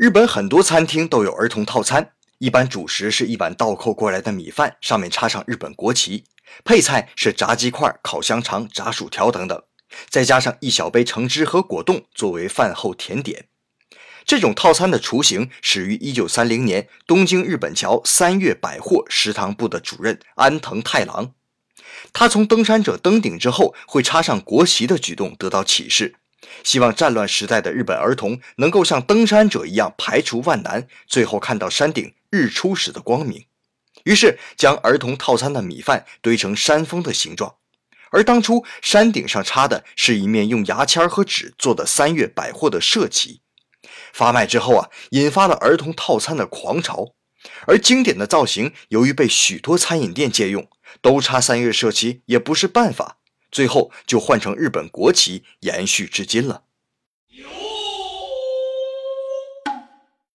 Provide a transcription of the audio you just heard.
日本很多餐厅都有儿童套餐，一般主食是一碗倒扣过来的米饭，上面插上日本国旗，配菜是炸鸡块、烤香肠、炸薯条等等，再加上一小杯橙汁和果冻作为饭后甜点。这种套餐的雏形始于1930年东京日本桥三月百货食堂部的主任安藤太郎，他从登山者登顶之后会插上国旗的举动得到启示。希望战乱时代的日本儿童能够像登山者一样排除万难，最后看到山顶日出时的光明。于是将儿童套餐的米饭堆成山峰的形状，而当初山顶上插的是一面用牙签和纸做的三月百货的社旗。发卖之后啊，引发了儿童套餐的狂潮。而经典的造型由于被许多餐饮店借用，都插三月社旗也不是办法。最后就换成日本国旗，延续至今了。